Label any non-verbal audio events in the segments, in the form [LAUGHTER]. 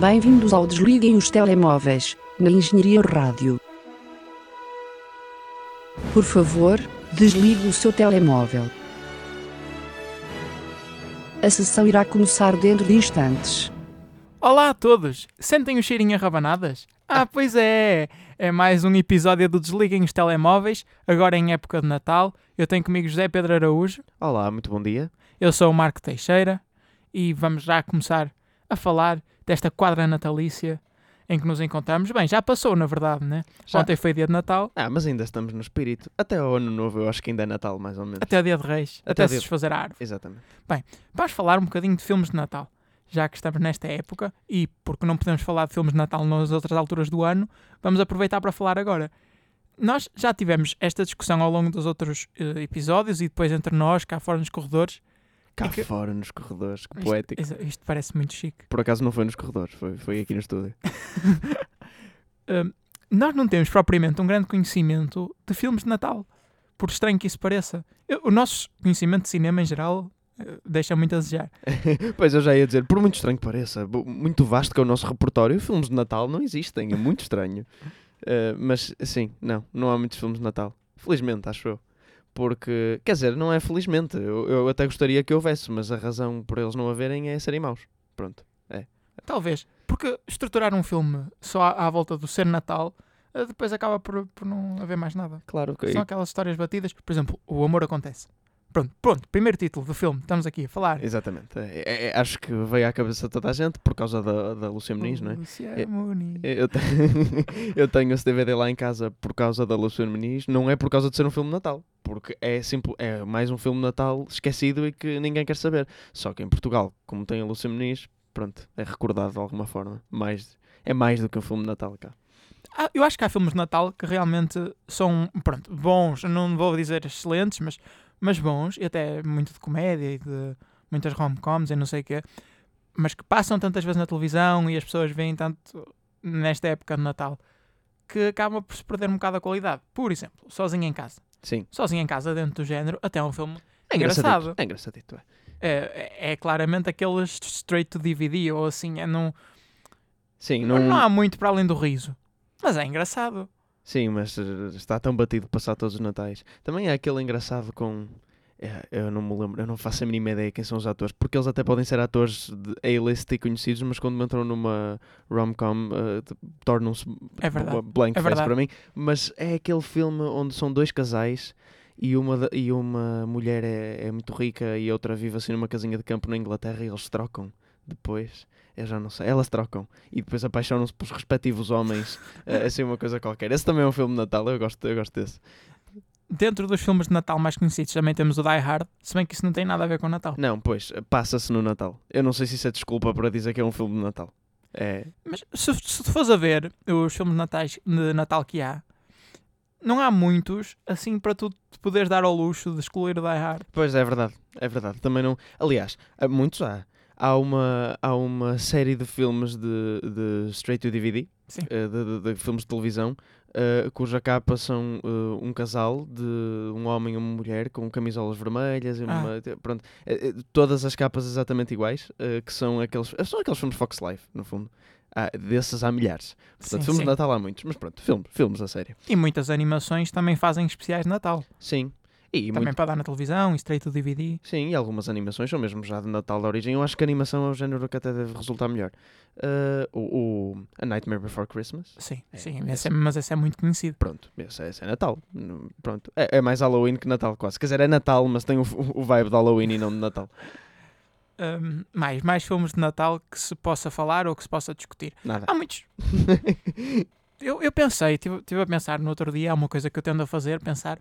Bem-vindos ao Desliguem os Telemóveis, na Engenharia Rádio. Por favor, desligue o seu telemóvel. A sessão irá começar dentro de instantes. Olá a todos! Sentem o cheirinho a rabanadas? Ah, pois é! É mais um episódio do Desliguem os Telemóveis, agora em época de Natal. Eu tenho comigo José Pedro Araújo, Olá, muito bom dia. eu sou o Marco Teixeira e vamos já começar a falar desta quadra natalícia em que nos encontramos. Bem, já passou, na verdade, né? Já. Ontem foi dia de Natal, Ah, mas ainda estamos no espírito. Até ao ano novo eu acho que ainda é Natal, mais ou menos. até o dia de Reis, Até até, o se desfazer a árvore. Exatamente. Vamos falar um bocadinho de filmes de Natal, já que estamos nesta época e porque não podemos falar de filmes de Natal nas outras alturas do ano, vamos aproveitar para falar agora. Nós já tivemos esta discussão ao longo dos outros eh, episódios e depois entre nós, cá fora nos corredores. Cá É que- fora nos corredores, que poético. Isto, isto parece muito chique. Por acaso não foi nos corredores, foi, foi aqui no estúdio. [LAUGHS] Hum, nós não temos propriamente um grande conhecimento de filmes de Natal, por estranho que isso pareça. Eu- o nosso conhecimento de cinema em geral eh, deixa muito a desejar. [LAUGHS] pois eu já ia dizer, por muito estranho que pareça, muito vasto que é o nosso repertório, filmes de Natal não existem, é muito estranho. [LAUGHS] Eh, mas sim, não, não há muitos filmes de Natal. Felizmente, acho eu. Porque, quer dizer, não é felizmente, eu, eu até gostaria que houvesse, mas a razão por eles não haverem é serem maus. Pronto. Talvez. Porque estruturar um filme só à, à volta do ser Natal, eh, depois acaba por, por não haver mais nada. Claro que São aquelas histórias batidas. Por exemplo, o amor acontece. Pronto, pronto, primeiro título do filme, estamos aqui a falar. Exatamente. É- é- é- acho que veio à cabeça de toda a gente por causa da, da Lúcia Muniz, não é? Luciano É- Muniz. Eu, te- [LAUGHS] eu tenho esse DVD lá em casa por causa da Lúcia Muniz, não é por causa de ser um filme de Natal, porque é, simples, é mais um filme de Natal esquecido e que ninguém quer saber. Só que em Portugal, como tem a Lúcia Muniz, pronto, é recordado de alguma forma. Mais, é mais do que um filme de Natal cá. Ah, eu acho que há filmes de Natal que realmente são, pronto, bons, não vou dizer excelentes, mas, mas bons, e até muito de comédia e de muitas rom-coms e não sei o quê, mas que passam tantas vezes na televisão e as pessoas veem tanto nesta época de Natal que acaba por se perder um bocado a qualidade. Por exemplo, Sozinho em Casa. Sim, Sozinho em Casa, dentro do género, até é um filme é engraçado. É engraçadito, é. É, é, é claramente aqueles straight to DVD, ou assim, é não, Sim, não... não, há muito para além do riso. Mas é engraçado. Sim, mas eh, está tão batido passar todos os Natais. Também é aquele engraçado com. é, Eu não me lembro, eu não faço a mínima ideia quem são os atores, porque eles até podem ser atores de A-list e conhecidos, mas quando entram numa rom-com eh, t- tornam-se É blank É face para mim. Mas é aquele filme onde são dois casais e uma, e uma mulher é, é muito rica e a outra vive assim numa casinha de campo na Inglaterra e eles trocam depois. Eu já não sei, elas trocam e depois apaixonam-se pelos respectivos homens, [LAUGHS] eh, assim uma coisa qualquer. Esse também é um filme de Natal, eu gosto, eu gosto desse. Dentro dos filmes de Natal mais conhecidos também temos o Die Hard, se bem que isso não tem nada a ver com o Natal. Não, pois, passa-se no Natal. Eu não sei se isso é desculpa para dizer que é um filme de Natal. É, Mas se, se tu fores a ver os filmes de, natais, de Natal que há, não há muitos assim para tu te poderes dar ao luxo de excluir o Die Hard. Pois é verdade, é verdade. Também não. Aliás, muitos há. Há uma, há uma série de filmes de, de straight to DVD, Sim. eh, de, de- de filmes de televisão, eh, cuja capa são eh, um casal de um homem e uma mulher com camisolas vermelhas e Ah. uma, pronto, eh, eh, todas as capas exatamente iguais, que são aqueles, são aqueles filmes Fox Life, no fundo. Há, desses há milhares. Portanto, Sim, filmes sim. de Natal há muitos, mas pronto, filmes, filmes a sério. E muitas animações também fazem especiais de Natal. Sim. E também muito- para dar na televisão, straight to DVD. Sim, e algumas animações são mesmo já de Natal de origem. Eu acho que a animação é o género que até deve resultar melhor. Uh, o, o A Nightmare Before Christmas. Sim, É, sim, esse- é- mas esse é muito conhecido. Pronto, esse, é- esse é Natal. Pronto. É, é mais Halloween que Natal, quase. Quer dizer, é Natal, mas tem o, o vibe de Halloween e não de Natal. [LAUGHS] Hum, mais, mais filmes de Natal que se possa falar ou que se possa discutir. Nada. Há muitos. [LAUGHS] Eu, eu pensei, estive a pensar no outro dia, há uma coisa que eu tendo a fazer, pensar.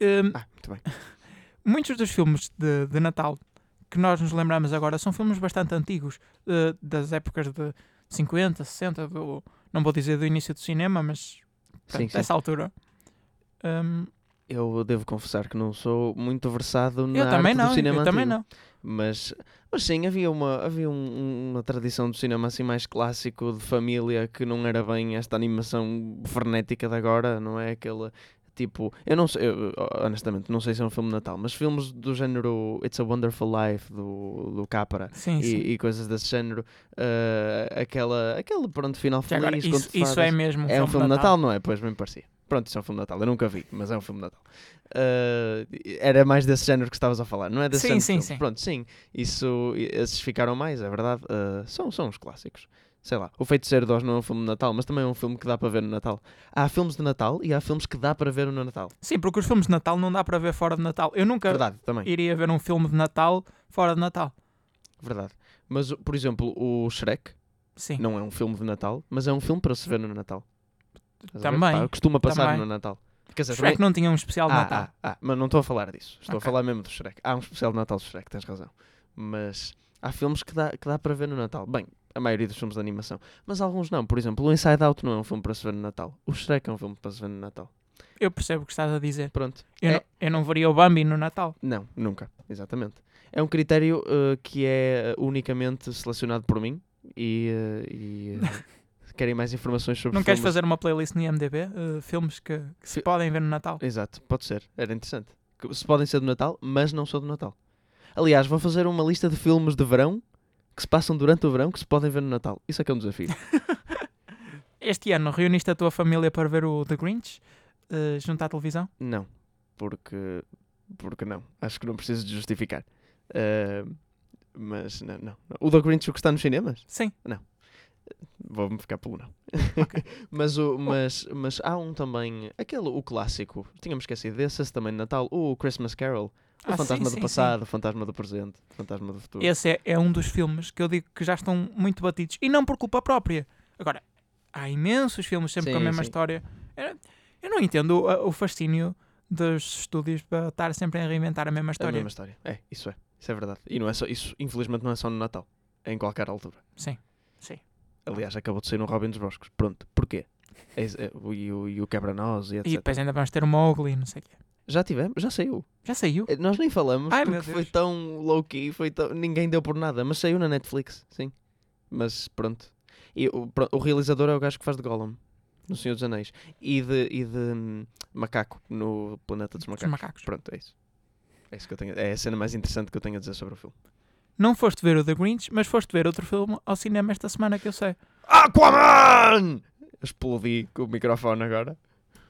Hum, Ah, muito bem. [LAUGHS] muitos dos filmes de, de Natal que nós nos lembramos agora são filmes bastante antigos, eh, das épocas de 50, 60, do, não vou dizer do início do cinema, mas pronto, Sim, sim. dessa altura. Hum, Eu devo confessar que não sou muito versado na eu também arte não, do cinema eu também antigo. não. Mas, mas sim, havia, uma, havia um- uma tradição do cinema assim mais clássico, de família, que não era bem esta animação frenética de agora, não é? Aquela Tipo, eu não sei, eu, honestamente, não sei se é um filme de Natal, mas filmes do género It's a Wonderful Life, do, do Capra, Sim, sim. e, e coisas desse género, uh, aquela, aquele pronto, final feliz. agora, isso, isso é mesmo um é um filme de de Natal, não é? Pois bem parecia. Pronto, isso é um filme de Natal. Eu nunca vi, mas é um filme de Natal. Uh, era mais desse género que estavas a falar, não é desse Sim, género sim, filmes. sim. Pronto, sim. Isso, esses ficaram mais, é verdade. Uh, são, são os clássicos. Sei lá, O Feiticeiro de Oz não é um filme de Natal, mas também é um filme que dá para ver no Natal. Há filmes de Natal e há filmes que dá para ver no Natal. Sim, porque os filmes de Natal não dá para ver fora de Natal. Eu nunca Verdade, também. iria ver um filme de Natal fora de Natal. Verdade. Mas, por exemplo, o Shrek Sim. não é um filme de Natal, mas é um filme para se ver no Natal. Estás a ver? Também, Pá, costuma passar também. no Natal. Quer dizer, Shrek também- não tinha um especial de Ah, Natal. ah, ah, mas não estou a falar disso. Estou Ok. a falar mesmo do Shrek. Há um especial de Natal do Shrek, tens razão. Mas há filmes que dá, que dá para ver no Natal. Bem, a maioria dos filmes de animação. Mas alguns não. Por exemplo, o Inside Out não é um filme para se ver no Natal. O Shrek é um filme para se ver no Natal. Eu percebo o que estás a dizer. Pronto. Eu, É- não, eu não veria o Bambi no Natal. Não, nunca. Exatamente. É um critério uh, que é uh, unicamente selecionado por mim. E, uh, e, uh, [LAUGHS] querem mais informações sobre Não queres filmes... fazer uma playlist no IMDB? eh, filmes que, que se Fi- podem ver no Natal? Exato, pode ser. Era interessante. Se podem ser do Natal, mas não são do Natal. Aliás, vou fazer uma lista de filmes de verão que se passam durante o verão que se podem ver no Natal. Isso é que é um desafio. [LAUGHS] Este ano reuniste a tua família para ver o The Grinch eh, junto à televisão? não. Porque. Porque não. Acho que não preciso de justificar. Ah, mas não, não. O The Grinch o que está nos cinemas? Sim. Vou-me ficar pelo não. [LAUGHS] mas, o, mas, mas há um também. Aquele, o clássico. Tínhamos esquecido desse, esse também de Natal. O Christmas Carol. O Ah, Fantasma sim, do sim, passado, o Fantasma do presente, o Fantasma do futuro. sim. Esse é, é um dos filmes que eu digo que já estão muito batidos. E não por culpa própria. Agora, há imensos filmes sempre com a Sim, mesma sim. história. Eu, não entendo o, o fascínio dos estúdios para estar sempre a reinventar a mesma É a história. mesma história. É, isso é. Isso é verdade. E não é só, isso, infelizmente, não é só no Natal. É em qualquer altura. Sim. Sim. Aliás, acabou de sair no Robin dos Bosques. Pronto. Porquê? É, é, o- e o, e o Quebra-Nós e etc. E depois ainda vamos ter o Mowgli e não sei o quê. Já tivemos, já saiu. Já saiu? Eh, Nós nem falamos Ai, porque foi tão low-key, foi tão... ninguém deu por nada. Mas saiu na Netflix, sim. Mas pronto. E o, o realizador é o gajo que faz de Gollum no Senhor dos Anéis. E de, e de hum, Macaco no Planeta dos Dos Macacos. macacos. Pronto, é isso. É, isso que eu tenho, é a cena mais interessante que eu tenho a dizer sobre o filme. Não foste ver o The Grinch, mas foste ver outro filme ao cinema esta semana que eu sei. Aquaman! Explodi com o microfone agora,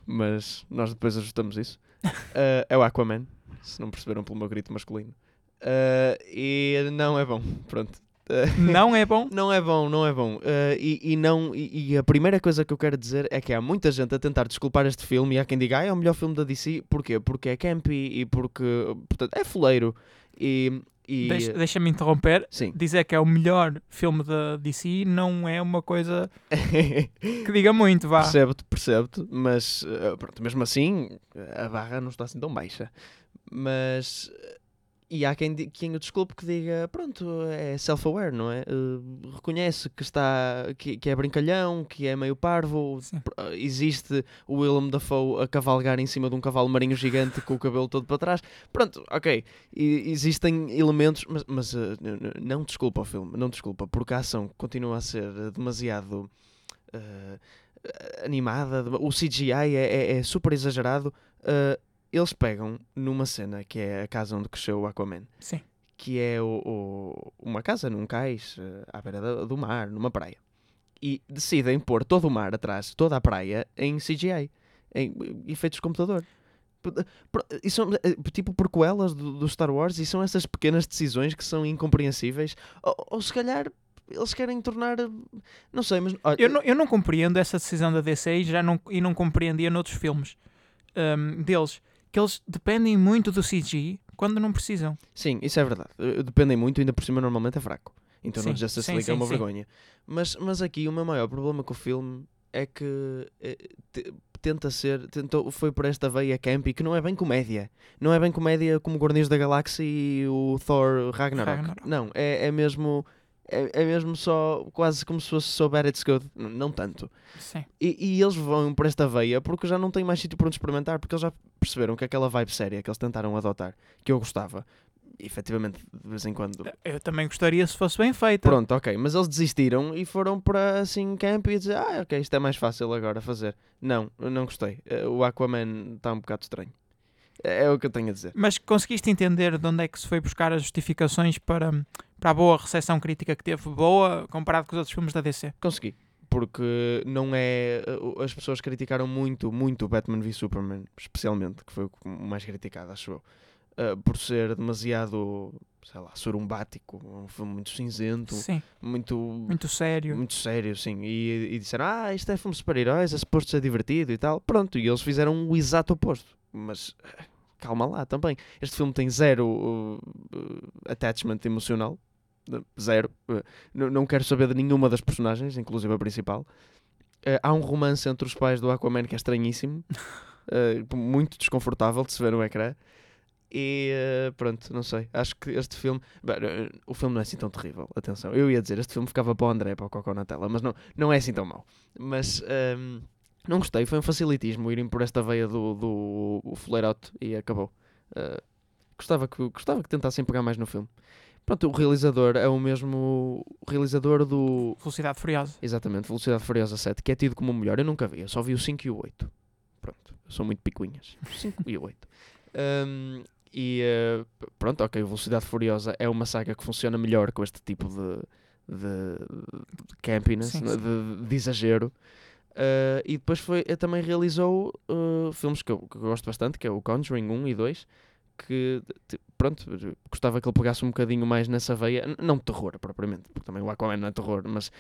mas nós depois ajustamos isso. Uh, [LAUGHS] é o Aquaman, se não perceberam pelo meu grito masculino. Uh, e não é bom, pronto. Uh, [LAUGHS] Não é bom? não é bom, não é bom. E, e não, e, e a primeira coisa que eu quero dizer é que há muita gente a tentar desculpar este filme e há quem diga, ah, é o melhor filme da DC. Porquê? Porque é campy e porque portanto, é fuleiro. E, e Deixa- Deixa-me interromper. sim. Dizer que é o melhor filme da DC não é uma coisa que diga muito, vá. Percebo-te, percebo-te, mas eh, pronto, mesmo assim a barra não está assim tão baixa. Mas e há quem, quem o desculpe que diga, pronto, é self-aware, não é? Eh, reconhece que está que, que é brincalhão, que é meio parvo. Eh, Existe o Willem Dafoe a cavalgar em cima de um cavalo marinho gigante com o cabelo todo para trás. Pronto, ok. E, existem elementos, mas, mas n- não desculpa o filme, não desculpa, porque a ação continua a ser demasiado animada, o CGI é, é- é super exagerado. Eh, eles pegam numa cena que é a casa onde cresceu o Aquaman, Sim. que é o, o- uma casa num cais eh, à beira da- do mar, numa praia, e decidem pôr todo o mar atrás, toda a praia, em CGI, em efeitos de computador. Pro- E são eh, tipo prequelas do, do Star Wars e são essas pequenas decisões que são incompreensíveis. Ou, ou se calhar eles querem tornar. eh, Não sei, mas. olha, Eu não, eu não compreendo essa decisão da DC e, já não, e não compreendia noutros filmes hum, deles. Que eles dependem muito do CG quando não precisam. Sim, isso é verdade. Eh, Dependem muito, ainda por cima normalmente é fraco. Então Sim, no Justice sim, League é sim, uma sim. vergonha. Mas, mas aqui o meu maior problema com o filme é que te- tenta ser, tentou, foi por esta veia campy que não é bem comédia. Não é bem comédia como Guardiões da Galáxia e o Thor Ragnarok. Ragnarok. Não, é, é mesmo é, é mesmo só quase como se fosse so bad it's good. N- Não tanto. Sim. E, e eles vão por esta veia porque já não têm mais sítio para onde experimentar, porque eles já perceberam que aquela vibe séria que eles tentaram adotar, que eu gostava, efetivamente, de vez em quando. Eu também gostaria se fosse bem feita. Pronto, ok, mas eles desistiram e foram para assim camp e dizer, ah, ok, isto é mais fácil agora fazer. Não, eu não gostei. Eh, O Aquaman está um bocado estranho. É, é o que eu tenho a dizer. Mas conseguiste entender de onde é que se foi buscar as justificações para, para a boa recepção crítica que teve? Boa comparado com os outros filmes da DC? Consegui. Porque não é. As pessoas criticaram muito, muito o Batman v Superman, especialmente, que foi o mais criticado, acho eu. uh, por ser demasiado, sei lá, surumbático, um filme muito cinzento, Sim, muito, muito sério. muito sério, sim. E, e disseram, ah, isto é filme de super-heróis, é suposto ser divertido e tal. Pronto, e eles fizeram o exato oposto. Mas calma lá também. Este filme tem zero uh, uh, attachment emocional. Zero. Uh, não quero saber de nenhuma das personagens, inclusive a principal. Uh, há um romance entre os pais do Aquaman que é estranhíssimo. [LAUGHS] uh, muito desconfortável de se ver no ecrã. E uh, pronto, não sei. Acho que este filme. Bem, o filme não é assim tão terrível. Atenção, eu ia dizer, este filme ficava para o André, para o Cocó na tela, mas não, não é assim tão mau. Mas um, não gostei, foi um facilitismo irem por esta veia do, do o fuleirote e acabou. Uh, gostava, que, gostava que tentassem pegar mais no filme. Pronto, o realizador é o mesmo realizador do. Velocidade Furiosa. Exatamente, Velocidade Furiosa 7, que é tido como o melhor. Eu nunca vi, eu só vi o 5 e o 8. Pronto, sou muito picuinhas. [LAUGHS] O 5 e o 8. Um, e uh, pronto, ok, Velocidade Furiosa é uma saga que funciona melhor com este tipo de, de, de campiness, Sim, de, sim. de- de exagero. Uh, e depois foi, eh, também realizou uh, filmes que eu, que eu gosto bastante, que é o Conjuring 1 e 2, que pronto, gostava que ele pegasse um bocadinho mais nessa veia, não terror propriamente, porque também o Aquaman não é terror, mas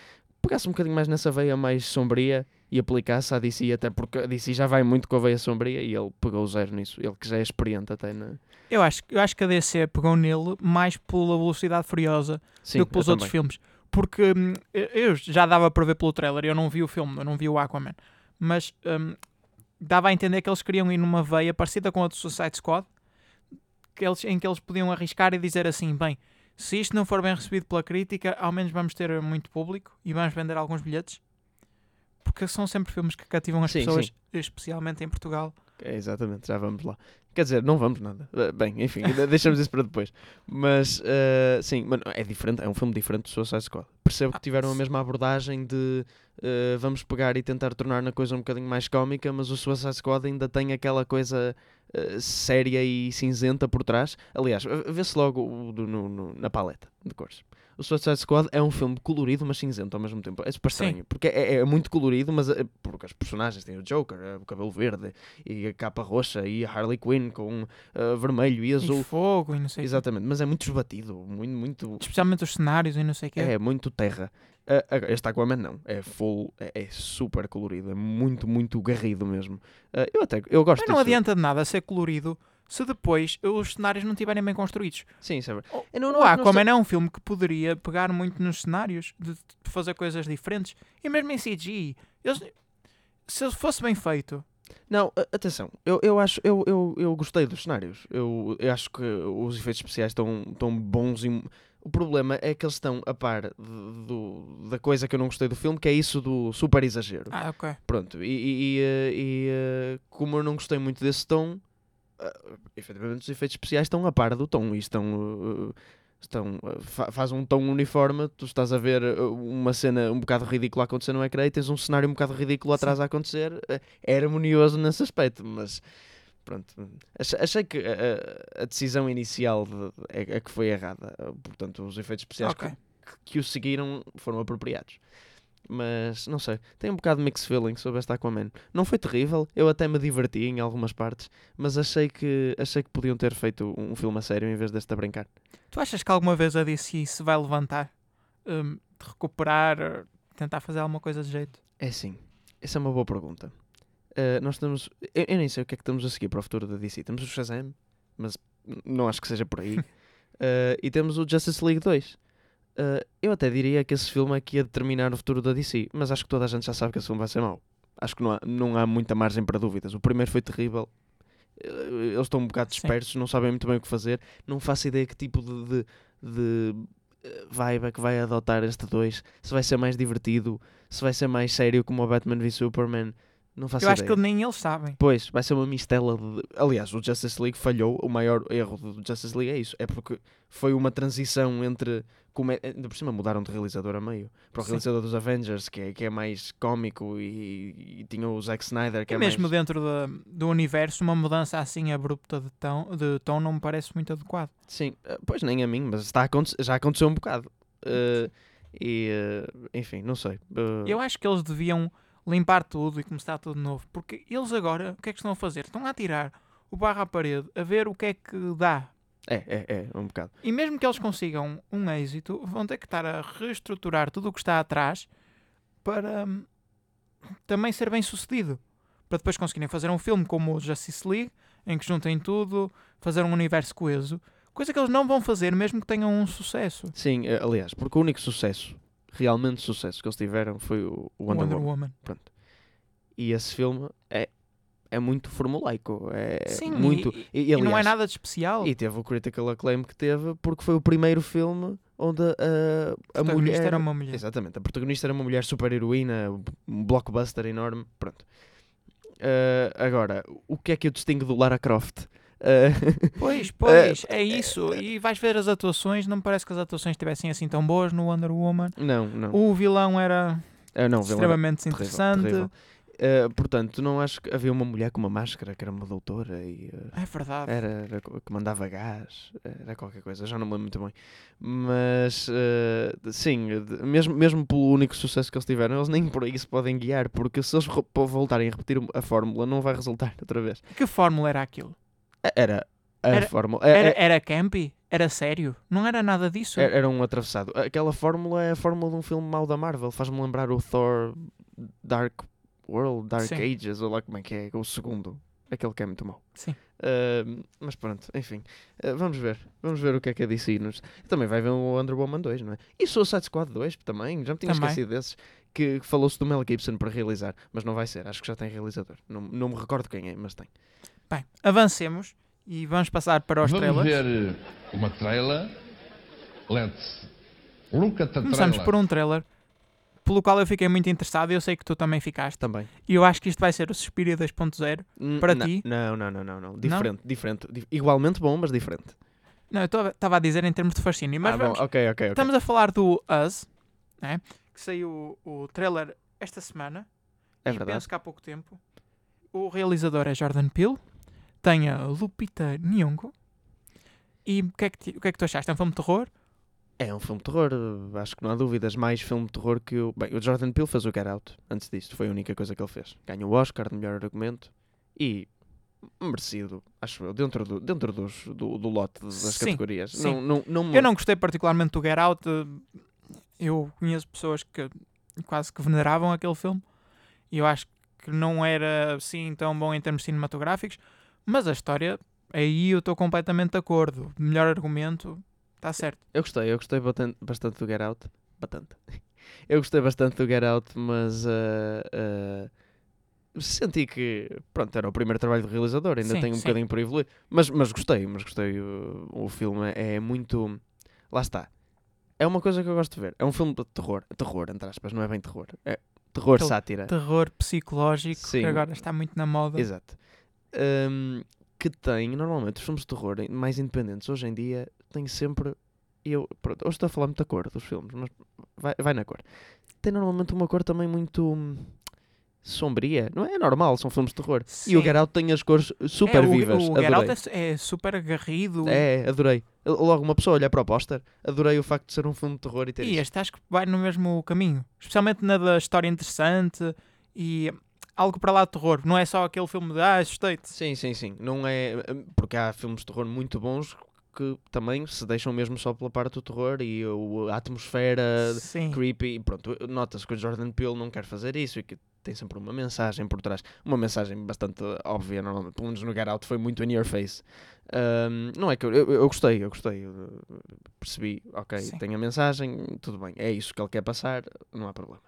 pegasse um bocadinho mais nessa veia mais sombria e aplicasse à DC, até porque a DC já vai muito com a veia sombria e ele pegou o zero nisso, ele que já é experiente até na... Eu acho, eu acho que a DC pegou nele mais pela Velocidade Furiosa Sim, do que pelos outros também. filmes. Porque hum, eu- já dava para ver pelo trailer, eu não vi o filme, eu não vi o Aquaman. Mas hum, dava a entender que eles queriam ir numa veia parecida com a do Suicide Squad, que eles, em que eles podiam arriscar e dizer assim: bem, se isto não for bem recebido pela crítica, ao menos vamos ter muito público e vamos vender alguns bilhetes. Porque são sempre filmes que cativam as Sim, pessoas, sim. especialmente em Portugal. É, exatamente, já vamos lá. Quer dizer, não vamos nada. Uh, Bem, enfim, de- [LAUGHS] deixamos isso para depois. Mas, uh, sim, mano, é diferente, é um filme diferente do Suicide Squad. Percebo que Ah, tiveram a mesma abordagem de uh, vamos pegar e tentar tornar a coisa um bocadinho mais cómica, mas o Suicide Squad ainda tem aquela coisa uh, séria e cinzenta por trás. Aliás, vê-se logo no- no- na paleta de cores. O Suicide Squad é um filme colorido, mas cinzento ao mesmo tempo. É super Sim. estranho, porque é, é muito colorido, mas uh, porque as personagens têm o Joker, uh, o cabelo verde, e a capa roxa e a Harley Quinn com uh, vermelho e E azul. fogo e não sei. Exatamente, mas é muito esbatido, muito, muito Especialmente os cenários e não sei o quê. é muito terra. Uh, este Aquaman não, é full, é, é super colorido, é muito, muito garrido mesmo. Uh, eu até, eu gosto Mas não disso. adianta de nada ser colorido se depois os cenários não estiverem bem construídos. Sim, isso é verdade. O, Eu não- o não- não Aquaman é um filme que poderia pegar muito nos cenários, de, de fazer coisas diferentes. E mesmo em CG, eles- se fosse bem feito, Não, atenção, eu, eu acho, eu, eu, eu gostei dos cenários. Eu, eu acho que os efeitos especiais estão, estão bons e o problema é que eles estão a par do, da coisa que eu não gostei do filme, que é isso do super exagero. ah, ok. Pronto, e, e, e, eh, e, eh, como eu não gostei muito desse tom, eh, efetivamente os efeitos especiais estão a par do tom e estão. eh, estão eh, fa- faz um tom uniforme, tu estás a ver uma cena um bocado ridícula a acontecer no ecrã e tens um cenário um bocado ridículo atrás a acontecer, é harmonioso nesse aspecto, mas pronto, achei, que a, a- decisão inicial de- é, é que foi errada, portanto os efeitos especiais Ok. que, que o seguiram foram apropriados. Mas não sei, tem um bocado de mixed feeling sobre esta Aquaman. Não foi terrível, eu até me diverti em algumas partes, mas achei que achei que podiam ter feito um filme a sério em vez deste a brincar. Tu achas que alguma vez a DC se vai levantar, de recuperar, eh, tentar fazer alguma coisa de jeito? É sim, essa é uma boa pergunta. Uh, nós temos. Eu, eu nem sei o que é que estamos a seguir para o futuro da DC. Temos o Shazam, mas não acho que seja por aí. Uh, [LAUGHS] e temos o Justice League 2. Uh, eu até diria que esse filme é que ia determinar o futuro da DC, mas acho que toda a gente já sabe que esse filme vai ser mau. Acho que não há, não há muita margem para dúvidas. O primeiro foi terrível. Uh, Eles estão um bocado Sim. dispersos, não sabem muito bem o que fazer. Não faço ideia que tipo de, de, de uh, vibe é que vai adotar este 2. Se vai ser mais divertido, se vai ser mais sério como o Batman v Superman. Não faço Eu acho ideia. que nem eles sabem. Pois, vai ser uma mistela de... Aliás, o Justice League falhou. O maior erro do Justice League é isso. É porque foi uma transição entre... Come... Ainda por cima mudaram de realizador a meio. Para o Sim. realizador dos Avengers, que é, que é mais cómico, e, e tinha o Zack Snyder, que E é mesmo mais... dentro da- do universo, uma mudança assim abrupta de tom, de tom não me parece muito adequado. Sim, eh, pois nem a mim, mas está aconte- já aconteceu um bocado. Eh, e, eh, enfim, não sei. Eh, Eu acho que eles deviam limpar tudo e começar tudo de novo. Porque eles agora, o que é que estão a fazer? Estão a tirar o barro à parede, a ver o que é que dá. É, é, é, um bocado. E mesmo que eles consigam um êxito, vão ter que estar a reestruturar tudo o que está atrás para hum, também ser bem sucedido. Para depois conseguirem fazer um filme como o Justice League, em que juntem tudo, fazer um universo coeso. Coisa que eles não vão fazer, mesmo que tenham um sucesso. Sim, eh, aliás, porque o único sucesso, realmente sucesso que eles tiveram foi o, Wonder, Wonder Woman. Woman. Pronto. E esse filme é, é muito formulaico. É Sim, muito. e, E, e não é aliás, nada de especial. E teve o critical acclaim que teve porque foi o primeiro filme onde a, a, protagonista mulher. era uma mulher. Exatamente, a protagonista era uma mulher super heroína, um blockbuster enorme. Pronto. Eh, agora, o que é que eu distingo do Lara Croft? [LAUGHS] Eh, Pois, pois, é isso. E vais ver as atuações, não me parece que as atuações estivessem assim tão boas no Wonder Woman. não, não. O vilão era Eh, não, vilão era extremamente terrível, interessante. terrível. Eh, portanto, não acho que havia uma mulher com uma máscara que era uma doutora e eh, É verdade. era, era que mandava gás, era qualquer coisa, já não me lembro muito bem. Mas eh, sim, mesmo, mesmo pelo único sucesso que eles tiveram, eles nem por aí se podem guiar, porque se eles voltarem a repetir a fórmula, não vai resultar [LAUGHS] outra vez. Que fórmula era aquilo? Era a Era- fórmula. Era, eh, era campy? Era sério? Não era nada disso? Era, era um atravessado. Aquela fórmula é a fórmula de um filme mau da Marvel. Faz-me lembrar o Thor Dark World, Dark Sim. Ages, ou lá como é que é, o segundo. Aquele que é muito mau. Sim. Mas pronto, enfim. Ah, vamos ver. Vamos ver o que é que a DC nos... Também vai ver o Wonder Woman 2, não é? E Suicide Squad 2 também. Já me tinha Também. esquecido desses. Que, falou-se do Mel Gibson para realizar. Mas não vai ser. Acho que já tem realizador. Não, não me recordo quem é, mas tem. Bem, avancemos e vamos passar para os Vamos trailers. ver eh, uma trailer. Let's look at the Começamos trailer. por um trailer pelo qual eu fiquei muito interessado e eu sei que tu também ficaste. Também. E eu acho que isto vai ser o Suspiria 2.0. N- Para não, ti? Não, não, não, não, não. Diferente, diferente. Dif- Igualmente bom, mas diferente. Não, eu estava a dizer em termos de fascínio, mas ah, bom, vamos, ok, ok, ok. estamos a falar do Us, né? que saiu o, o trailer esta semana. É e verdade. penso que há pouco tempo. O realizador é Jordan Peele, tem a Lupita Nyong'o. E o que, é que, o que é que tu achaste? É um filme de terror? É um filme de terror, acho que não há dúvidas. Mais filme de terror que o. Bem, o Jordan Peele fez o Get Out antes disto, foi a única coisa que ele fez. Ganhou o Oscar de melhor argumento e merecido, acho eu, dentro do, dentro dos, do, do lote das Sim, categorias. sim. Não, não, não me- Eu não gostei particularmente do Get Out. eh, Eu conheço pessoas que quase que veneravam aquele filme. E eu acho que não era assim tão bom em termos cinematográficos. Mas a história, aí eu estou completamente de acordo. Melhor argumento, está certo. Eu gostei, eu gostei bastante, do Get Out. Bastante. [LAUGHS] Eu gostei bastante do Get Out, mas eh, eh, senti que pronto, era o primeiro trabalho do realizador, ainda Sim, tenho um sim. bocadinho por evoluir. Mas, mas gostei, mas gostei. O, o filme é muito. Lá está. É uma coisa que eu gosto de ver. É um filme de terror. Terror, entre aspas, não é bem terror. É terror Aquele sátira. Terror psicológico, Sim. que agora está muito na moda. Exato. Hum, que tem, normalmente, os filmes de terror mais independentes hoje em dia têm sempre. Eu, pronto, hoje estou a falar muito da cor dos filmes, mas vai, vai na cor. Tem normalmente uma cor também muito hum, sombria. Não é normal, são filmes de terror. E o Sim. Out tem as cores super é, o- vivas. O, Out adorei. é, é super agarrido. É, adorei. Logo uma pessoa olha para o póster, adorei o facto de ser um filme de terror e ter E isto. este acho que vai no mesmo caminho. Especialmente na da história interessante e algo para lá de terror. Não é só aquele filme de ah, assustei-te. Sim, sim, sim. Não é. Porque há filmes de terror muito bons que também se deixam mesmo só pela parte do terror e o- a atmosfera Sim. creepy. Pronto, nota-se que o Jordan Peele não quer fazer isso e que tem sempre uma mensagem por trás. Uma mensagem bastante óbvia, normalmente. Pelo menos no Get Out foi muito in your face. Ahm, não é que eu, eu, eu gostei, eu gostei. eu percebi, ok, Sim. tem a mensagem, tudo bem. É isso que ele quer passar, não há problema.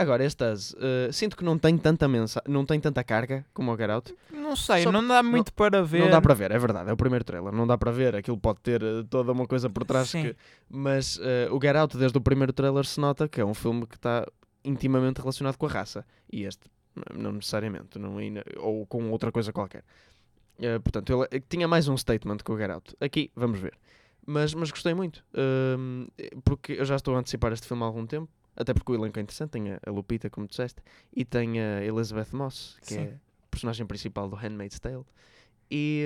Agora, este Us, eh, sinto que não tem tanta mensa não tem tanta carga como o Get Out. Não sei, Só não dá muito para ver. Não dá para ver, é verdade, é o primeiro trailer, não dá para ver, aquilo pode ter eh, toda uma coisa por trás Sim. que... Mas eh, o Get Out, desde o primeiro trailer, se nota que é um filme que está intimamente relacionado com a raça. E este Não- Não necessariamente. Não, ia- ou com outra coisa qualquer. Eh, portanto, ele tinha mais um statement com o Get Out. Aqui, vamos ver. Mas, mas gostei muito. Hum, porque eu já estou a antecipar este filme há algum tempo. Até porque o elenco é interessante. Tem a, Lupita, como disseste. E tem a Elizabeth Moss, que Sim. é a personagem principal do Handmaid's Tale. E...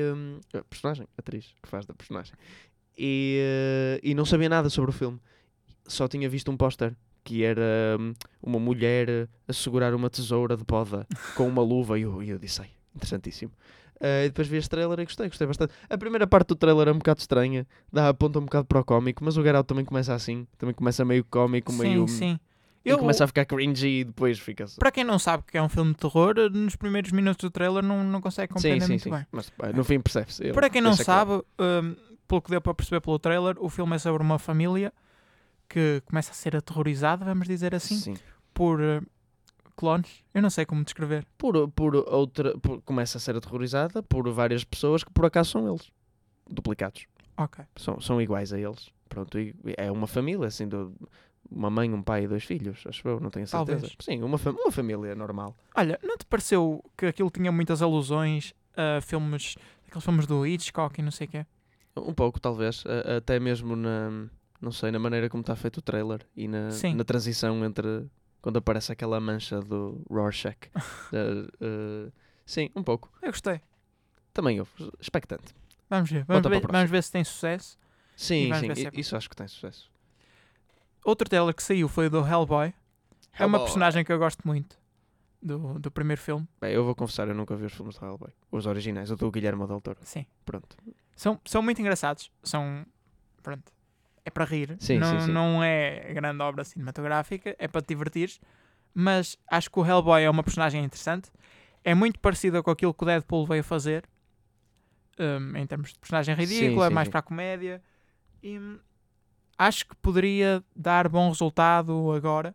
a personagem, atriz, que faz da personagem. E, eh, e não sabia nada sobre o filme. Só tinha visto um póster. Que era hum, uma mulher a segurar uma tesoura de poda com uma luva. E eu, eu disse, ai, interessantíssimo. Uh, e depois vi este trailer e gostei, gostei bastante. A primeira parte do trailer é um bocado estranha, dá aponta um bocado para o cómico, mas o Get Out também começa assim, também começa meio cómico, meio. Sim, sim. e Eu, começa a ficar cringy e depois fica. Para quem não sabe que é um filme de terror, nos primeiros minutos do trailer não, não consegue Sim, compreender sim, muito sim. bem. Mas no fim percebe-se. Para quem não claro. sabe, hum, pelo que deu para perceber pelo trailer, o filme é sobre uma família que começa a ser aterrorizada, vamos dizer assim, Sim. por uh, clones. Eu não sei como descrever. Por, por outra. por- começa a ser aterrorizada por várias pessoas que por acaso são eles. Duplicados. Ok. São, são iguais a eles. Pronto, é uma família, assim, do, uma mãe, um pai e dois filhos, acho eu, não tenho certeza. Talvez. Sim, uma, fam- uma família normal. Olha, não te pareceu que aquilo tinha muitas alusões a filmes, aqueles filmes do Hitchcock e não sei o quê? Um pouco, talvez. até mesmo na. Não sei, na maneira como está feito o trailer e na, Sim. na transição entre. Quando aparece aquela mancha do Rorschach. [LAUGHS] Eh, eh, sim, um pouco. Eu gostei. Também eu, expectante. Vamos ver. Vamos ver, vamos ver se tem sucesso. Sim, sim, se é isso acho que tem sucesso. Outro trailer que saiu foi o do Hellboy. É uma Hellboy. personagem que eu gosto muito do, do primeiro filme. Bem, eu vou confessar, eu nunca vi os filmes do Hellboy. Os originais, o do Guilherme Del Toro. Sim. Pronto. São, são muito engraçados. São. Pronto. É para rir. Sim, não, sim, sim. não é grande obra cinematográfica. É para te divertir. Mas acho que o Hellboy é uma personagem interessante. É muito parecida com aquilo que o Deadpool veio fazer. hum, em termos de personagem ridícula, mais para a comédia. E acho que poderia dar bom resultado agora.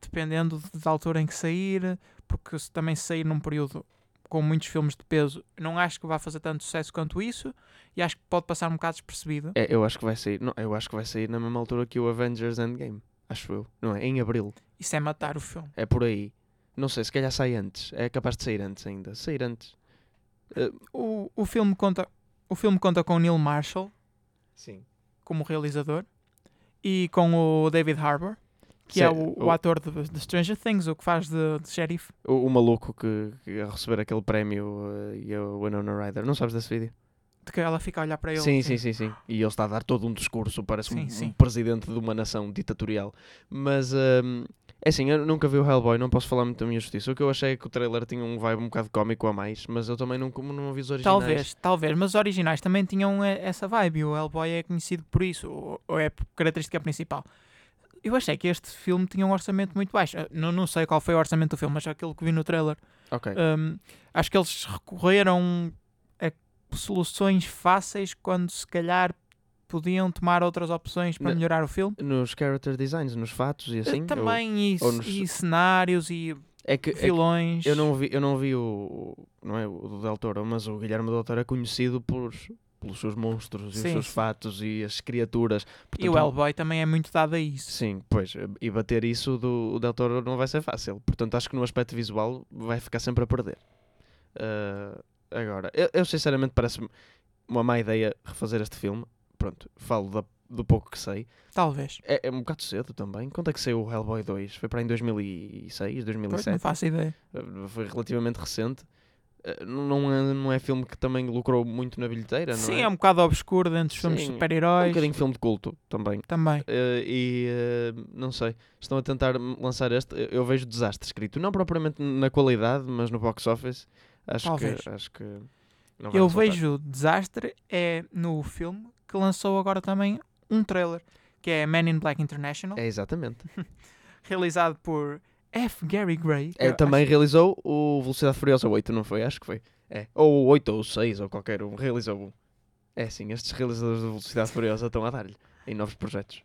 Dependendo da altura em que sair. Porque se também sair num período com muitos filmes de peso, não acho que vá fazer tanto sucesso quanto isso e acho que pode passar um bocado despercebido. É, eu acho que vai sair. Não, eu acho que vai sair na mesma altura que o Avengers Endgame. Acho eu. Não é? Em Abril. Isso é matar o filme. É por aí. Não sei, se calhar sai antes. É capaz de sair antes ainda. Sair antes. O, o, filme conta, o filme conta com o Neil Marshall Sim. como realizador e com o David Harbour, que é o, o ator de, de Stranger Things, o que faz de, de sheriff. O, o maluco que, que a receber aquele prémio eh, e a Winona Ryder. Não sabes desse vídeo? De que ela fica a olhar para ele. Sim, sim, sim, sim. E ele está a dar todo um discurso, parece Sim, um, sim. um presidente de uma nação ditatorial. Mas hum, é assim, eu nunca vi o Hellboy, não posso falar muito da minha justiça. O que eu achei é que o trailer tinha um vibe um bocado cómico a mais, mas eu também não, como não vi os originais. Talvez, talvez, mas os originais também tinham eh, essa vibe. O Hellboy é conhecido por isso, ou- é característica principal. Eu achei que este filme tinha um orçamento muito baixo. Eh, Não, não sei qual foi o orçamento do filme, mas aquilo que vi no trailer. Ok. Um, acho que eles recorreram a soluções fáceis quando se calhar podiam tomar outras opções para Na- melhorar o filme. Nos character designs, nos fatos e assim. Uh, Também e, ou nos- e cenários e É que, é que eu, não vi, eu não vi o, o- Não é o do Del Toro, mas o Guilherme Del Toro é conhecido por, pelos seus monstros e Sim, os seus sim. fatos e as criaturas. E o Portanto, Hellboy também é muito dado a isso. Sim, pois, e bater isso do Del Toro não vai ser fácil. Portanto, acho que no aspecto visual vai ficar sempre a perder. Ah, agora, eu, eu sinceramente parece-me uma má ideia refazer este filme. Pronto, falo da- do pouco que sei. Talvez. É, é um bocado cedo também. Quando é que saiu o Hellboy 2? Foi para aí em 2006, Pois, 2007? não faço ideia. Uh, Foi relativamente recente. Uh, Não é, não é filme que também lucrou muito na bilheteira, não Sim, é? é um bocado obscuro dentro dos filmes de Sim, Um super-heróis. bocadinho filme de culto também. Também. Uh, e uh, não sei, estão a tentar lançar este. Eu- vejo desastre escrito, não propriamente na qualidade, mas no box office. Acho Talvez. que. Acho que Eu resultar. vejo desastre é no filme que lançou agora também um trailer, que é Man in Black International, É exatamente. [LAUGHS] realizado por F. Gary Gray. É, eu também acho- realizou o Velocidade Furiosa 8, não foi? Acho que foi. É. Ou o 8 ou o 6 ou qualquer um. Realizou um. É sim, estes realizadores da Velocidade Furiosa estão a dar-lhe em novos projetos.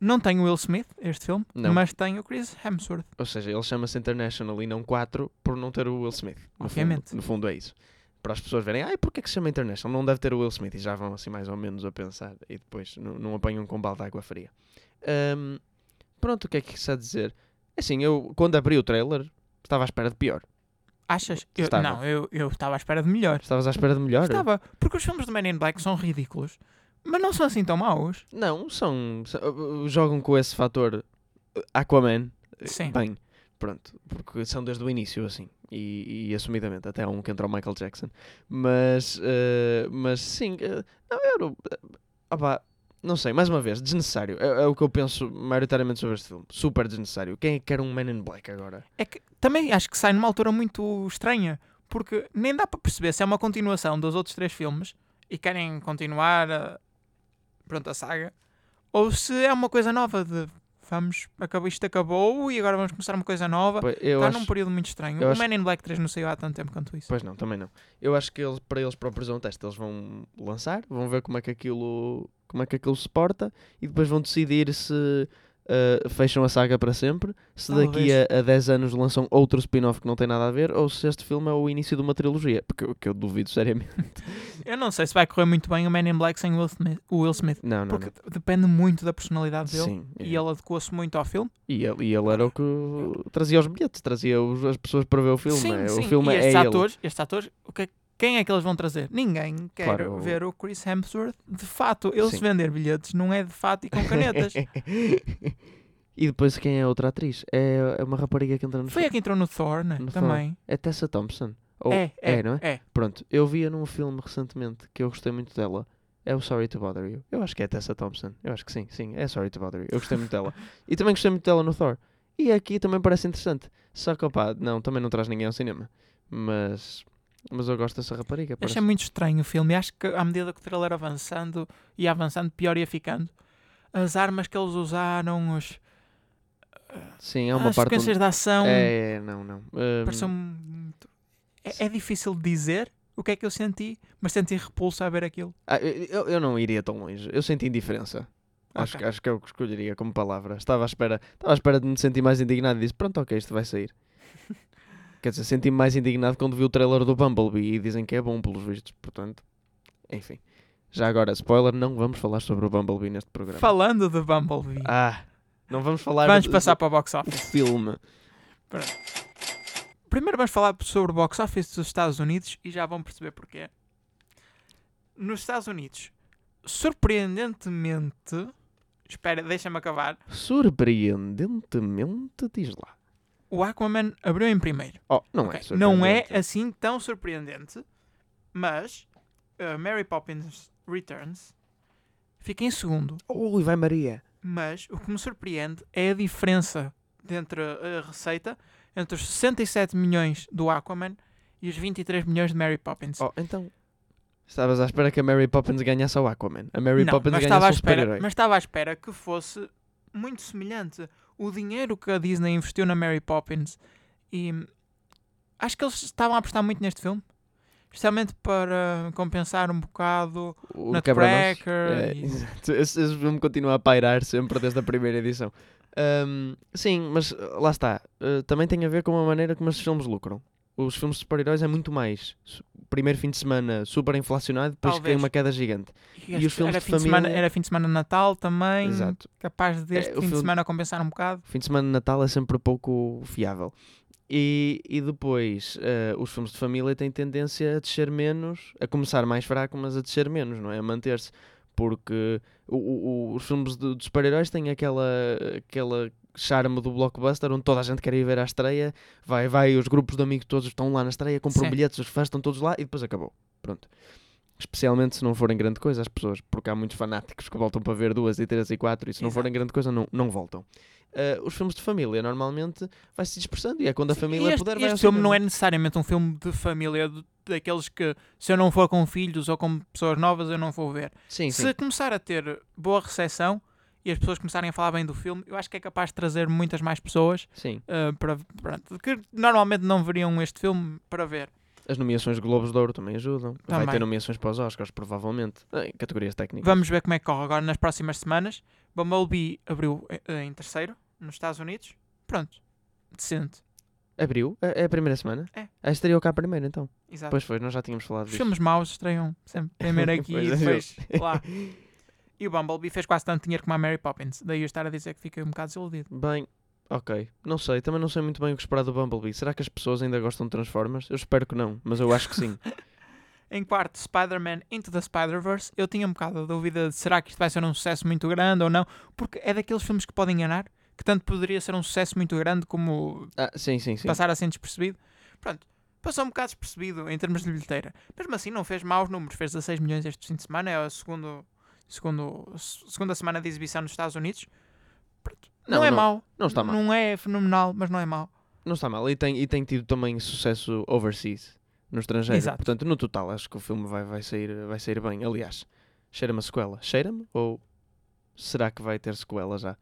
Não tem o Will Smith, este filme, Não. mas tem o Chris Hemsworth. Ou seja, ele chama-se International e não 4 por não ter o Will Smith. No Obviamente. Fundo, no fundo é isso. Para as pessoas verem, ai, porquê que se chama International? Não deve ter o Will Smith. E já vão assim mais ou menos a pensar. E depois não, não apanham com balde de água fria. Ahm, pronto, o que é que isso a dizer? É Assim, eu quando abri o trailer, Estava à espera de pior. Achas? Eu- Estava. não, eu eu estava à espera de melhor. Estavas à espera de melhor? Estava, porque os filmes do Men in Black são ridículos, mas não são assim tão maus. Não, são, são- uh, Jogam com esse fator uh, Aquaman. uh, Sim. Bem, pronto. Porque são desde o início, assim. E, e assumidamente. Até há um que entra o Michael Jackson. Mas. uh, mas sim. uh, não, eu uh, opá, não sei, mais uma vez, desnecessário. É, é o que eu penso maioritariamente sobre este filme. Super desnecessário. Quem é que quer um Man in Black agora? É que também acho que sai numa altura muito estranha, porque nem dá para perceber se é uma continuação dos outros três filmes e querem continuar a, pronto, a saga, ou se é uma coisa nova de vamos, acabou, isto acabou e agora vamos começar uma coisa nova. Pois, Está acho... num período muito estranho. O acho- Man in Black 3 não saiu há tanto tempo quanto isso. Pois não, também não. Eu acho que eles, para eles próprios é um teste. Eles vão lançar, vão ver como é que aquilo, como é que aquilo se porta e depois vão decidir se uh, fecham a saga para sempre, se daqui a, a 10 anos lançam outro spin-off que não tem nada a ver, ou se este filme é o início de uma trilogia. Porque que eu duvido seriamente. [LAUGHS] Eu não sei se vai correr muito bem o Man in Black sem Will Smith, o Will Smith Não, não, porque depende muito da personalidade não. dele Sim. e é. ele adequou-se muito ao filme. E ele, e ele era o que trazia os bilhetes, trazia os- as pessoas para ver o filme. sim, é, sim. O filme e é estes ele. atores, estes atores o que é- quem é que eles vão trazer? Ninguém quer Claro, ver o Chris Hemsworth de fato. Ele se vender bilhetes não é de fato e com [LAUGHS] canetas. [LAUGHS] e depois quem é a outra atriz? É, é uma rapariga que entra no Foi a que entrou no Thor, né? No Thor. Também. É Tessa Thompson. Ou- é, é, não é? é. Pronto, eu via num filme recentemente que eu gostei muito dela. É o Sorry to Bother You. Eu acho que é Tessa Thompson. Eu acho que sim, sim, é Sorry to Bother You. Eu gostei muito dela. [LAUGHS] E também gostei muito dela no Thor. E aqui também parece interessante. Só que, opá, não, também não traz ninguém ao cinema. Mas, mas eu gosto dessa rapariga. Achei muito estranho o filme. Acho que à medida que o trailer avançando e avançando, pior ia ficando. As armas que eles usaram, os, Sim, é uma as parte. sequências de ação, onde- É, é, não, não. Hum, pareceu muito. É, é difícil dizer o que é que eu senti, mas senti repulso a ver aquilo. ah, eu, eu não iria tão longe. Eu senti indiferença. Acho, Ok. que- acho que é o que escolheria como palavra. Estava à espera, estava à espera de me sentir mais indignado e disse: Pronto, ok, isto vai sair. [LAUGHS] Quer dizer, senti-me mais indignado quando vi o trailer do Bumblebee e dizem que é bom, pelos vistos. Portanto, enfim. Já agora, spoiler: não vamos falar sobre o Bumblebee neste programa. Falando de Bumblebee, Ah, não vamos falar vamos do- passar para o box office. filme. Primeiro vamos falar sobre o box office dos Estados Unidos e já vão perceber porquê. Nos Estados Unidos, surpreendentemente, espera, deixa-me acabar. Surpreendentemente, diz lá. O Aquaman abriu em primeiro. Oh, não Ok, é Não é assim tão surpreendente, mas uh, Mary Poppins Returns fica em segundo. Ui, vai Maria. Mas o que me surpreende é a diferença entre a receita entre os 67 milhões do Aquaman e os 23 milhões de Mary Poppins. Oh, então. Estavas à espera que a Mary Poppins ganhasse ao Aquaman. A Mary não, Poppins ganhasse ao super-herói. mas estava à espera que fosse muito semelhante. O dinheiro que a Disney investiu na Mary Poppins e acho que eles estavam a apostar muito neste filme. Especialmente para compensar um bocado O Nutcracker. É, e- exato. [LAUGHS] Esse, esse filme continua a pairar sempre desde a primeira edição. Ahm, sim, mas uh, lá está. Uh, também tem a ver com a maneira como esses filmes lucram. Os filmes de super-heróis é muito mais. Primeiro fim de semana super inflacionado, depois Talvez. cai uma queda gigante. E, E os filmes era, de fim de semana, família- era fim de semana de Natal também. Exato. Capaz de este É, fim de filme- semana compensar um bocado. Fim de semana de Natal é sempre pouco fiável. E, e depois, eh, os filmes de família têm tendência a descer menos, a começar mais fraco, mas a descer menos, não é? A manter-se. Porque o- o- os filmes de, de super-heróis têm aquela, aquela charme do blockbuster onde toda a gente quer ir ver à estreia, vai, vai, os grupos de amigos todos estão lá na estreia, compram Sim. bilhetes, os fãs estão todos lá e depois acabou. Pronto. Especialmente se não forem grande coisa as pessoas, porque há muitos fanáticos que voltam para ver duas e três e quatro e se não Exato. forem grande coisa não, não voltam. Uh, os filmes de família normalmente vai se dispersando e é quando a Sim, família este, puder vai ao este filme não é necessariamente um filme de família de- daqueles que se eu não for com filhos ou com pessoas novas eu não vou ver. Sim, sim. Se começar a ter boa recepção e as pessoas começarem a falar bem do filme, eu acho que é capaz de trazer muitas mais pessoas sim. uh, para, pronto, que normalmente não veriam este filme para ver. As nomeações de Globos de Ouro também ajudam. Vai Também. ter nomeações para os Oscars, provavelmente. Em categorias técnicas. Vamos ver como é que corre agora nas próximas semanas. Bumblebee abriu eh, em terceiro nos Estados Unidos. Pronto, decente. Abriu? É é a primeira semana? É. Ah, estreou cá primeiro então. Exato. Pois foi, nós já tínhamos falado Os disso. filmes maus estreiam sempre primeiro aqui [LAUGHS] e depois lá. [LAUGHS] E o Bumblebee fez quase tanto dinheiro como a Mary Poppins. Daí eu estar a dizer que fiquei um bocado desiludido. Bem, Ok, não sei, também não sei muito bem o que esperar do Bumblebee. Será que as pessoas ainda gostam de Transformers? Eu espero que não, mas eu acho que sim. [LAUGHS] Em quarto, Spider-Man Into the Spider-Verse. Eu tinha um bocado a dúvida de será que isto vai ser um sucesso muito grande ou não, porque é daqueles filmes que podem enganar, que tanto poderia ser um sucesso muito grande como Ah, sim, sim, sim. passar assim despercebido. Pronto, passou um bocado despercebido em termos de bilheteira. Mesmo assim, não fez maus números, fez 16 milhões este fim de semana, é a segundo, segundo, segunda semana de exibição nos Estados Unidos. Não, Não, é não- mau, Não está mal. não é fenomenal, mas não é mau. Não está mal. E tem, e tem tido também sucesso overseas, no estrangeiro. Exato. Portanto, no total, acho que o filme vai, vai, sair, vai sair bem. Aliás, cheira-me a sequela. Cheira-me? Ou será que vai ter sequela já?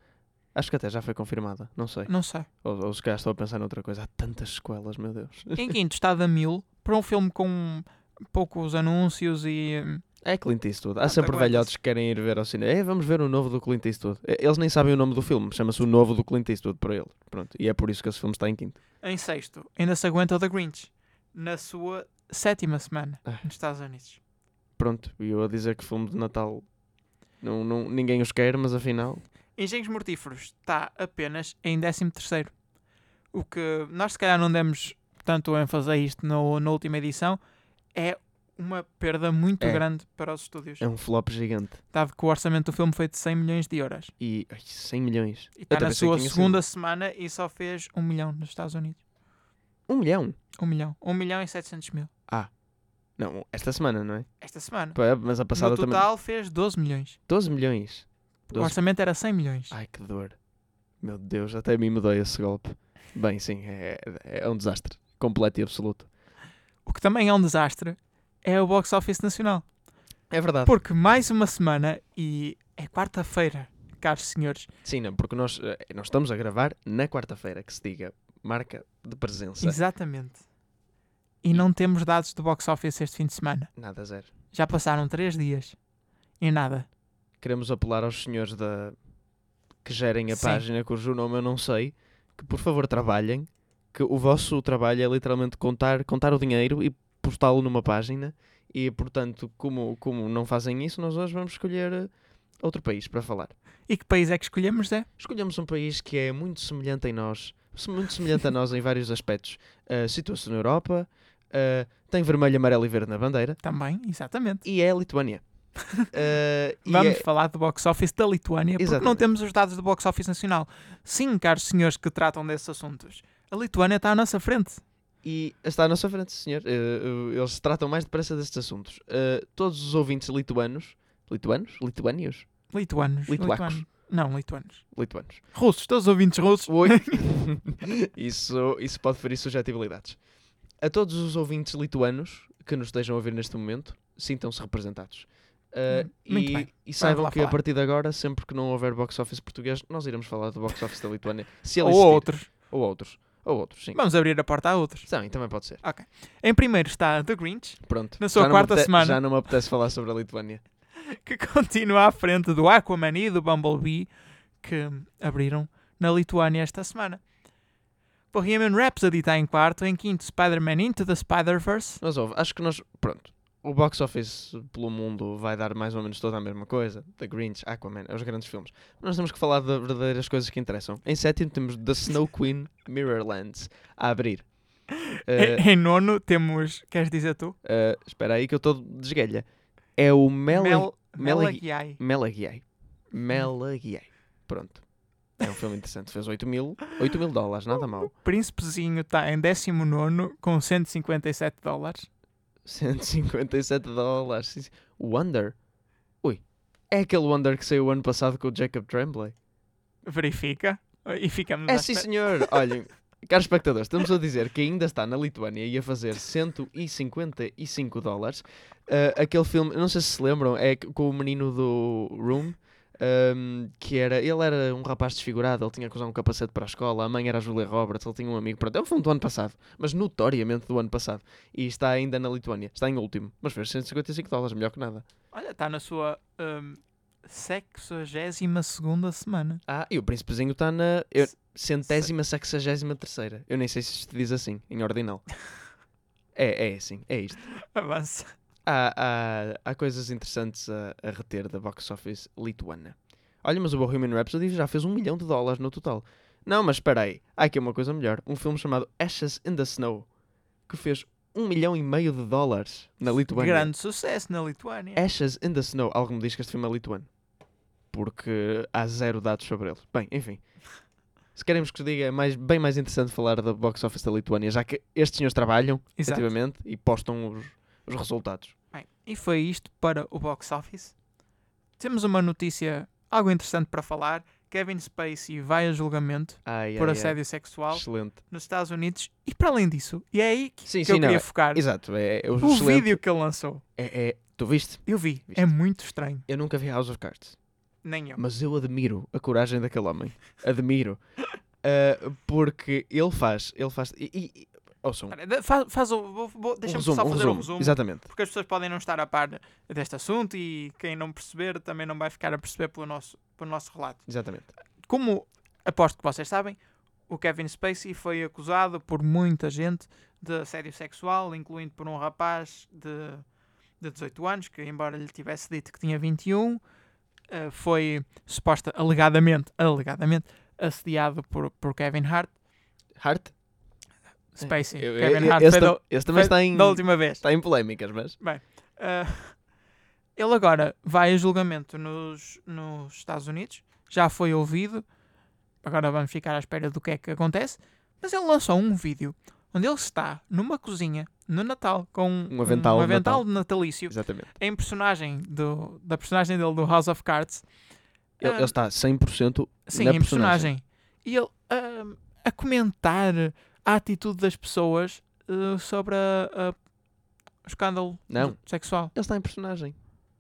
Acho que até já foi confirmada. Não sei. Não sei. Ou, ou se calhar estou a pensar noutra coisa. Há tantas sequelas, meu Deus. Em quinto está da Mil, para um filme com poucos anúncios e. É Clint Eastwood. Há Ah, sempre velhotes que querem ir ver ao cinema. É, vamos ver o novo do Clint Eastwood. É, Eles nem sabem o nome do filme. Chama-se o novo do Clint Eastwood para ele. Pronto. E é por isso que esse filme está em quinto. Em sexto, ainda se aguenta o The Grinch, na sua sétima semana Ah. nos Estados Unidos. Pronto. E eu a dizer que filme de Natal não, não, ninguém os quer, mas afinal. Engenhos Mortíferos está apenas em 13 terceiro. O que nós se calhar não demos tanto ênfase a isto no, na última edição é uma perda muito É. grande para os estúdios. É um flop gigante. Dado que o orçamento do filme foi de 100 milhões de euros. E ai, 100 milhões. E está na sua segunda semana e só fez 1 milhão nos Estados Unidos. Um milhão? 1 milhão. 1 milhão e 700 mil. Não, esta semana, não é? Esta semana. Pá, Mas a passada no também. total fez 12 milhões. 12 milhões. O 12. orçamento era 100 milhões. Ai, que dor. Meu Deus, até a mim me dói esse golpe. Bem, sim, é, é um desastre. Completo e absoluto. O que também é um desastre é o box office nacional. É verdade. Porque mais uma semana e é quarta-feira, caros senhores. Sim, não, porque nós, eh, nós estamos a gravar na quarta-feira, que se diga marca de presença. Exatamente. E não temos dados do box office este fim de semana. Nada zero. Já passaram três dias e nada. Queremos apelar aos senhores da que gerem a Sim. página, cujo nome eu não sei, que por favor trabalhem, que o vosso trabalho é literalmente contar, contar o dinheiro e postá-lo numa página. E portanto, como, como não fazem isso, nós hoje vamos escolher eh, outro país para falar. E que país é que escolhemos, Zé? Escolhemos um país que é muito semelhante em nós, muito semelhante a nós em vários aspectos. Uh, Situa-se na Europa, uh, tem vermelho, amarelo e verde na bandeira, Também, exatamente. e é a Lituânia. Uh, [LAUGHS] Vamos é- falar do box office da Lituânia, porque não temos os dados do box office nacional. Sim, caros senhores que tratam desses assuntos, a Lituânia está à nossa frente. E está à nossa frente, senhor. Uh, eles tratam mais depressa destes assuntos. Uh, todos os ouvintes lituanos. Lituanos? Lituânios? Lituanos. Lituacos. lituanos. Não, lituanos. Lituanos. Russos, todos os ouvintes russos. Oi. [LAUGHS] [LAUGHS] isso, isso pode ferir suscetibilidades. A todos os ouvintes lituanos que nos estejam a ouvir neste momento, sintam-se representados. Uh, e, e saibam que a falar. partir de agora, sempre que não houver box office português, nós iremos falar do box office da Lituânia. Se ele Ou existir. outros. Ou outros. Ou outros, sim. Vamos abrir a porta a outros. Também, também pode ser. Em primeiro está The Grinch, Pronto. Na sua quarta apete- semana. Já não me apetece falar sobre a Lituânia. [LAUGHS] que continua à frente do Aquaman e do Bumblebee, que abriram na Lituânia esta semana. Bohemian Rhapsody está em quarto, em quinto Spider-Man Into the Spider-Verse. Mas ouve, acho que nós. Pronto. O box office pelo mundo vai dar mais ou menos toda a mesma coisa. The Grinch, Aquaman, é os grandes filmes. Nós temos que falar de verdadeiras coisas que interessam. Em sétimo temos The Snow Queen Mirrorlands a abrir. Eh, [LAUGHS] Em, em nono temos, queres dizer tu? eh, espera aí que eu estou de esguelha. É o Mel Mel, Melagi- Melagiai. Melagiai. Melagiai. Pronto. É um filme interessante. Fez 8 mil, 8 mil dólares, nada mal. Príncipezinho está em décimo nono com 157 dólares. 157 dólares. Wonder? Ui. É aquele Wonder que saiu o ano passado com o Jacob Tremblay? Verifica. E ficamos É sim, senhor. Olhem, caros espectadores, estamos a dizer que ainda está na Lituânia e a fazer 155 dólares. Ah, aquele filme, não sei se se lembram, é com o menino do Room. Ahm, que era, ele era um rapaz desfigurado, ele tinha que usar um capacete para a escola, a mãe era a Julia Roberts, ele tinha um amigo, pronto, é um filme do ano passado, mas notoriamente do ano passado, e está ainda na Lituânia, está em último, mas fez 155 dólares, melhor que nada. Olha, está na sua um, 62 segunda semana. Ah, e o Príncipezinho está na eu- centésima, sexagésima terceira. Eu nem sei se isto diz assim, em ordinal. [LAUGHS] É, é assim, é isto. Avança. Há, há, há coisas interessantes a, a reter da box office lituana. Olha, mas o Bohemian Rhapsody já fez um milhão de dólares no total. Não, mas espera aí. Há aqui uma coisa melhor. Um filme chamado Ashes in the Snow, que fez um milhão e meio de dólares na Lituânia. Grande sucesso na Lituânia. Ashes in the Snow. Algo me diz que este filme é lituano. Porque há zero dados sobre ele. Bem, enfim. Se queremos que se diga, é mais, bem mais interessante falar da box office da Lituânia, já que estes senhores trabalham, Exato. efetivamente, e postam os, os resultados. Bem, e foi isto para o box office. Temos uma notícia, algo interessante para falar. Kevin Spacey vai a julgamento Ai, por ai, assédio ai. sexual Excelente. nos Estados Unidos. E para além disso, e é aí que, Sim, que sim, eu queria é- focar, Exato. É, é o vídeo que ele lançou. É, é- tu viste? Eu vi, Viste. é muito estranho. Eu nunca vi House of Cards. Nem eu. Mas eu admiro a coragem daquele homem. Admiro. [LAUGHS] Ah, porque ele faz. Ele faz. E, e- ouçam, Faz, faz o. vou- vou- um Deixa-me só um fazer resumo. o resumo. Exatamente. Porque as pessoas podem não estar a par deste assunto e quem não perceber também não vai ficar a perceber pelo nosso, pelo nosso relato. Exatamente. Como aposto que vocês sabem, o Kevin Spacey foi acusado por muita gente de assédio sexual, incluindo por um rapaz de, de 18 anos, que embora lhe tivesse dito que tinha 21, eh, foi suposta, alegadamente, alegadamente, assediado por, por Kevin Hart. Heart? Spacey. Eu- Kevin eu- Hart esse, tam- esse também está em, da última vez. está em polémicas, mas. Ah, ele agora vai a julgamento nos, nos Estados Unidos, já foi ouvido, agora vamos ficar à espera do que é que acontece, mas ele lançou um vídeo onde ele está numa cozinha no Natal com Um avental um de avental natalício Exatamente. em personagem do, da personagem dele do House of Cards. Ele, Ah, ele está 100% Sim, na em personagem. personagem. E ele ah, a comentar a atitude das pessoas ah, sobre a- a- o escândalo Não. sexual. Ele está em personagem.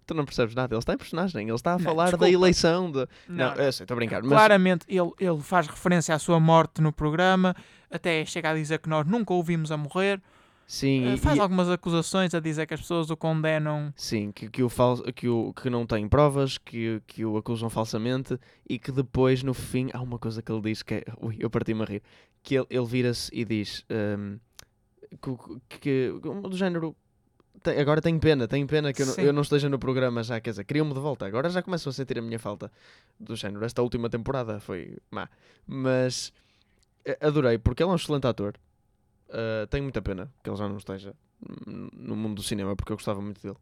Tu não percebes nada. Ele está em personagem. Ele está a Não, falar desculpa. da eleição. De... Não, Não, estou a brincar. Mas Claramente ele, ele faz referência à sua morte no programa, até chega a dizer que nós nunca o ouvimos a morrer. Sim, Eh, faz e- algumas acusações a dizer que as pessoas o condenam. Sim, que, que, o fal... que, o, que não tem provas, que, que o acusam falsamente e que depois, no fim, há uma coisa que ele diz que é. [LAUGHS] Ui, eu parti-me a rir. Que ele, ele vira-se e diz hum, que, o- que, do género. "Te- Agora tenho pena, tenho pena que eu eu não esteja no programa já, quer dizer, queriam-me de volta. Agora já começam a sentir a minha falta do género. Esta última temporada foi má. Mas eh, adorei, porque ele é um excelente ator. Uh, tenho muita pena que ele já não esteja no mundo do cinema, porque eu gostava muito dele.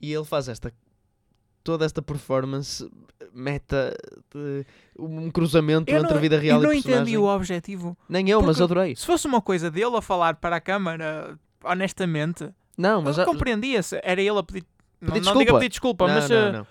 E ele faz esta toda esta performance meta de um cruzamento Eu entre não- a vida real eu não e personagem. entendi o objetivo. Nem eu, mas adorei. Se fosse uma coisa dele a falar para a câmara, honestamente, Não, mas eu compreendia-se. Era ele a pedir. Não, não desculpa. diga pedir desculpa, não, mas não, eh, não.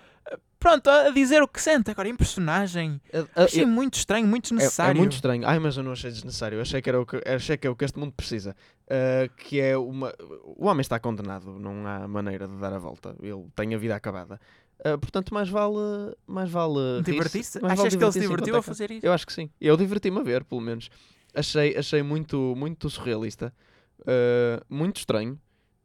Pronto, a dizer o que sente. Agora, em personagem, A- a- achei muito estranho, muito É- desnecessário. É, muito estranho. Ai, mas eu não achei desnecessário. Eu achei que era o que, achei que é o que este mundo precisa. Uh, que é uma. O homem está condenado, não há maneira de dar a volta. Ele tem a vida acabada. Uh, portanto, mais vale. Mais vale. Divertiste? mais Achas vale que ele se divertiu a é fazer isso? Eu acho que sim. Eu diverti-me a ver, pelo menos. Achei, achei muito, muito surrealista. uh, muito estranho.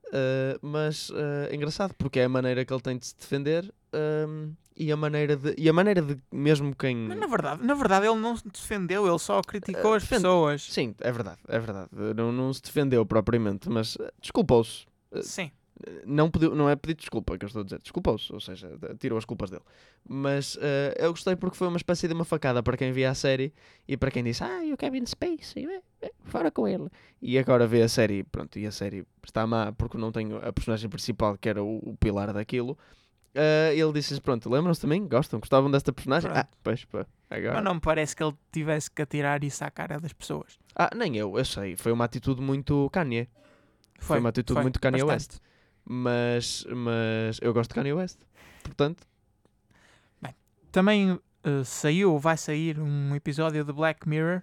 uh, mas engraçado, porque é a maneira que ele tem de se defender. Um, e a maneira de. E a maneira de mesmo quem. Mas na verdade, na verdade ele não se defendeu, ele só criticou Eh, as defende- pessoas. Sim, é verdade, é verdade. Não, não se defendeu propriamente, mas uh, desculpou-se. Sim. Uh, Não, pediu, não é pedir desculpa que eu estou a dizer, desculpou-se, ou seja, tirou as culpas dele. Mas uh, eu gostei porque foi uma espécie de uma facada para quem via a série e para quem disse, ah, e o Kevin Spacey, é, fora com ele. E agora vê a série, pronto, e a série está má porque não tem a personagem principal que era o, o pilar daquilo. Uh, ele disse pronto, lembram-se também? Gostam? Gostavam desta personagem? Pronto. Ah, pois, pá, agora. Mas não me parece que ele tivesse que atirar isso à cara das pessoas. Ah, nem eu, eu sei. Foi uma atitude muito Kanye. Foi uma atitude muito Kanye bastante. West. Mas, mas eu gosto de Kanye West. Portanto, Também eh, saiu, vai sair um episódio de Black Mirror.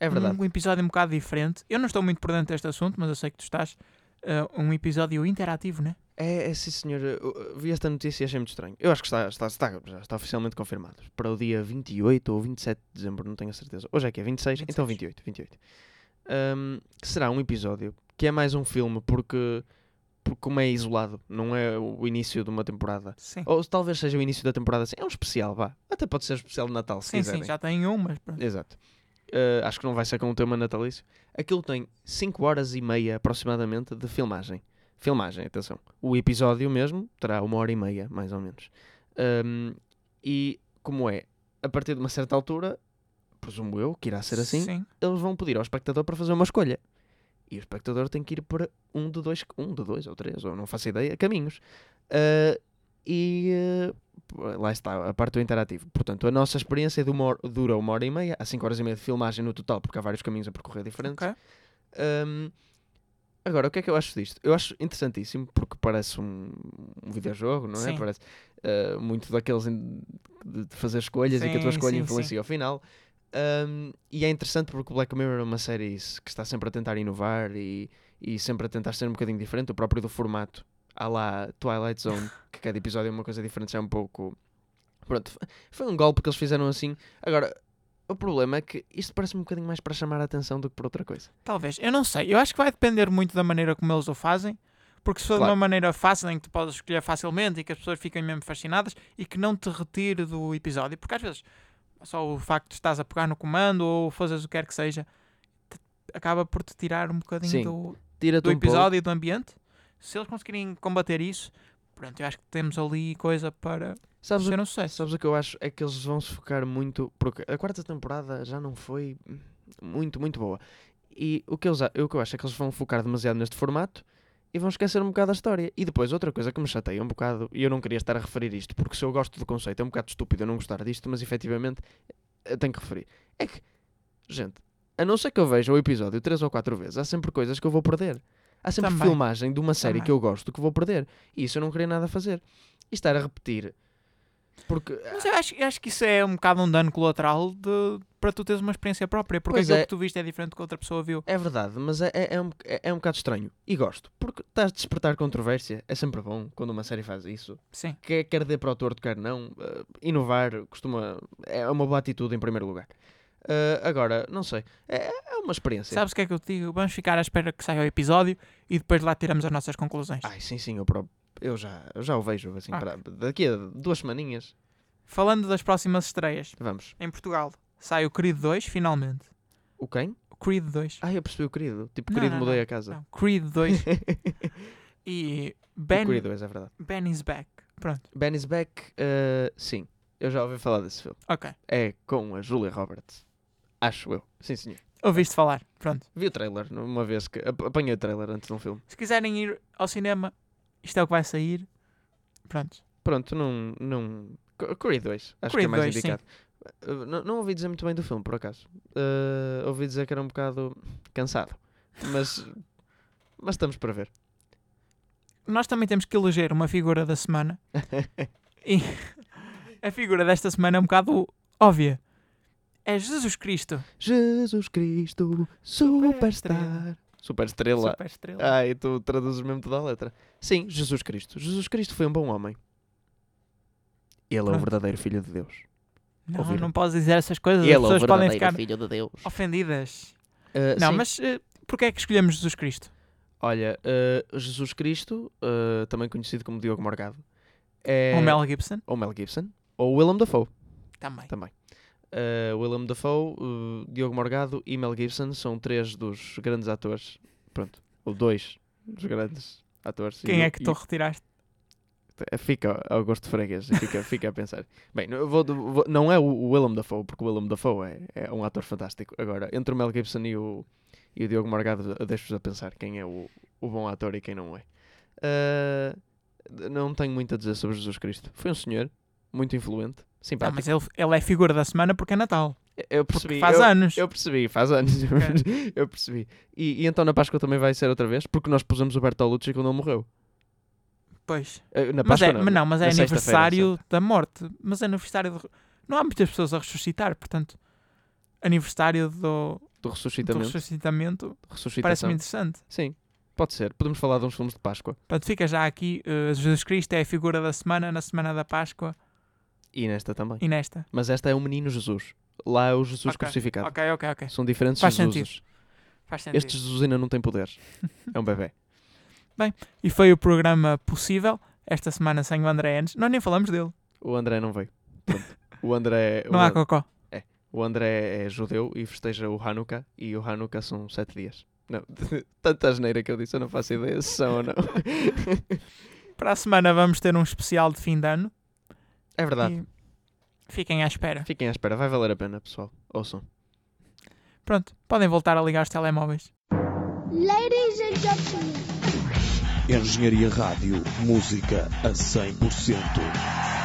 é verdade. Um episódio um bocado diferente. Eu não estou muito por dentro deste assunto, mas eu sei que tu estás. Eh, um episódio interativo, né? É, é sim, senhor. Eu, vi esta notícia e achei muito estranho. Eu acho que está, está, está, já está oficialmente confirmado. Para o dia 28 ou 27 de dezembro, não tenho a certeza. Hoje é que é 26, então 26. 28. 28. Ahm, que será um episódio que é mais um filme porque, porque como é isolado, não é o início de uma temporada. Sim. Ou talvez seja o início da temporada assim. É um especial, vá. Até pode ser especial de Natal, se sim, quiserem. sim, já tem um, mas pronto. Exato. Uh, acho que não vai ser com o tema natalício. Aquilo tem 5 horas e meia aproximadamente de filmagem. Filmagem, atenção. O episódio mesmo terá uma hora e meia, mais ou menos. Um, e como é, a partir de uma certa altura, presumo eu que irá ser assim, Sim. eles vão pedir ao espectador para fazer uma escolha. E o espectador tem que ir para um de dois, um de dois ou três, ou não faço ideia, caminhos. Ah, e ah, lá está, a parte do interativo. Portanto, a nossa experiência uma hora- dura uma hora e meia, há cinco horas e meia de filmagem no total, porque há vários caminhos a percorrer diferentes. Ok. Ahm, agora, o que é que eu acho disto? Eu acho interessantíssimo porque parece um, um videojogo, não é? Sim. Parece ah, muito daqueles de fazer escolhas e que a tua Sim, escolha sim, influencia ao final. Ahm, e é interessante porque o Black Mirror é uma série que está sempre a tentar inovar e, e sempre a tentar ser um bocadinho diferente, o próprio do formato. Há lá Twilight Zone, [LAUGHS] que cada episódio é uma coisa diferente, já é um pouco. Pronto, foi um golpe que eles fizeram assim. Agora, o problema é que isto parece um bocadinho mais para chamar a atenção do que por outra coisa. Talvez. Eu não sei. Eu acho que vai depender muito da maneira como eles o fazem. Porque se for de Claro. uma maneira fácil em que tu podes escolher facilmente e que as pessoas fiquem mesmo fascinadas e que não te retire do episódio, porque às vezes só o facto de estás a pegar no comando ou fazes o que quer que seja te- acaba por te tirar um bocadinho Sim. do, do um pouco. episódio e do ambiente. Se eles conseguirem combater isso, pronto, eu acho que temos ali coisa para Sabes o ser um sucesso. Sabes o que eu acho? É que eles vão se focar muito. Porque a quarta temporada já não foi muito, muito boa. E o que, eles, o que eu acho é que eles vão focar demasiado neste formato e vão esquecer um bocado a história. E depois, outra coisa que me chateia um bocado, e eu não queria estar a referir isto, porque se eu gosto do conceito, é um bocado estúpido eu não gostar disto, mas efetivamente eu tenho que referir. É que, gente, a não ser que eu veja o episódio três ou quatro vezes, há sempre coisas que eu vou perder. Há sempre Também. filmagem de uma série Também. que eu gosto que vou perder. E isso eu não queria nada fazer. E estar a repetir. Porque Mas eu acho, eu acho que isso é um bocado um dano colateral de, para tu teres uma experiência própria, porque Pois aquilo é. que tu viste é diferente do que outra pessoa viu. É verdade, mas é, é, é um, é, é um bocado estranho. E gosto. Porque estás a despertar controvérsia. É sempre bom quando uma série faz isso. Sim. Quer, quer dê para o torto, quer não. eh, inovar costuma. É uma boa atitude em primeiro lugar. Eh, agora, não sei. É, é uma experiência. Sabes o que é que eu te digo? Vamos ficar à espera que saia o episódio e depois lá tiramos as nossas conclusões. Ai, sim, sim, eu, próprio, eu, já, eu já o vejo assim. Para- daqui a duas semaninhas. Falando das próximas estreias, Vamos. em Portugal sai o Creed 2, finalmente. O quem? O Creed 2. Ah, eu percebi o querido. Tipo, Não, querido, não, mudei não, a casa. Não, Creed 2 [LAUGHS] e Ben, O querido, é verdade. ben is back. Pronto, Ben is back. eh, sim, eu já ouvi falar desse filme. ok. É com a Julia Roberts. Acho eu. Sim, senhor. Ouviste falar. Pronto. Vi o trailer uma vez que ap- apanhei o trailer antes de um filme. Se quiserem ir ao cinema, isto é o que vai sair. Pronto. Pronto, não. não... Creed 2, acho que é mais 2, sim. indicado. Uh, não, não ouvi dizer muito bem do filme, por acaso. Uh, ouvi dizer que era um bocado cansado. Mas. [LAUGHS] mas estamos para ver. Nós também temos que eleger uma figura da semana. [LAUGHS] E a figura desta semana é um bocado óbvia. É Jesus Cristo. Jesus Cristo, Superstar. Super estrela. Super estrela. Ah, e tu traduzes mesmo toda a letra. Sim, Jesus Cristo. Jesus Cristo foi um bom homem. Ele é o Pronto. verdadeiro Filho de Deus. não, ouviram? não podes dizer essas coisas. Ele é As o pessoas podem verdadeiro ficar Filho de Deus. ofendidas. Uh, não, sim. mas uh, porquê é que escolhemos Jesus Cristo? Olha, uh, Jesus Cristo, uh, também conhecido como Diogo Morgado, é... O Mel Gibson? ou Mel Gibson, ou Willem Dafoe, Também. também. Uh, Willem Dafoe, uh, Diogo Morgado e Mel Gibson são três dos grandes atores, pronto, ou dois dos grandes atores. Quem E- é que tu e- retiraste? Fica ao gosto de freguês, fica, fica a pensar. [LAUGHS] Bem, vou- vou- não é o, Willem Dafoe, porque o Willem Dafoe é, é um ator fantástico. Agora, entre o Mel Gibson e o, e o Diogo Morgado, deixo-vos a pensar quem é o, o bom ator e quem não é. Ah, não tenho muito a dizer sobre Jesus Cristo. Foi um senhor muito influente, Não, simpático. mas ele, ele é figura da semana porque é Natal. eu Porque percebi. faz eu, anos. eu percebi, faz anos. [LAUGHS] [LAUGHS] eu percebi. E, e então na Páscoa também vai ser outra vez, porque nós pusemos o Bertolucci quando ele morreu. Pois. Ah, Na Mas Páscoa é, não, mas não, mas é aniversário da morte. Mas é aniversário de... Não há muitas pessoas a ressuscitar, portanto, aniversário do, do do ressuscitamento. ressuscitamento ressuscitação. parece-me interessante. Sim, pode ser. Podemos falar de uns filmes de Páscoa. Portanto, fica já aqui, eh, Jesus Cristo é a figura da semana, na semana da Páscoa E nesta também. e nesta. Mas esta é o menino Jesus. Lá é o Jesus Ok, crucificado. Ok, ok, ok. São diferentes Faz Jesuses. Faz sentido. Este Jesus ainda não tem poderes. [LAUGHS] É um bebê. E foi o programa possível, esta semana sem o André Enes. Nós nem falamos dele. O André não veio. O André, Não o, há cocó. o André é judeu e festeja o Hanukkah. E o Hanukkah são sete dias. Não, [LAUGHS] tanta asneira que eu disse, eu não faço ideia se são ou não. [LAUGHS] Para a semana vamos ter um especial de fim de ano. É verdade. E fiquem à espera. Fiquem à espera, vai valer a pena, pessoal. Ouçam. Pronto, podem voltar a ligar os telemóveis. Ladies and gentlemen. Engenharia Rádio, música a 100%.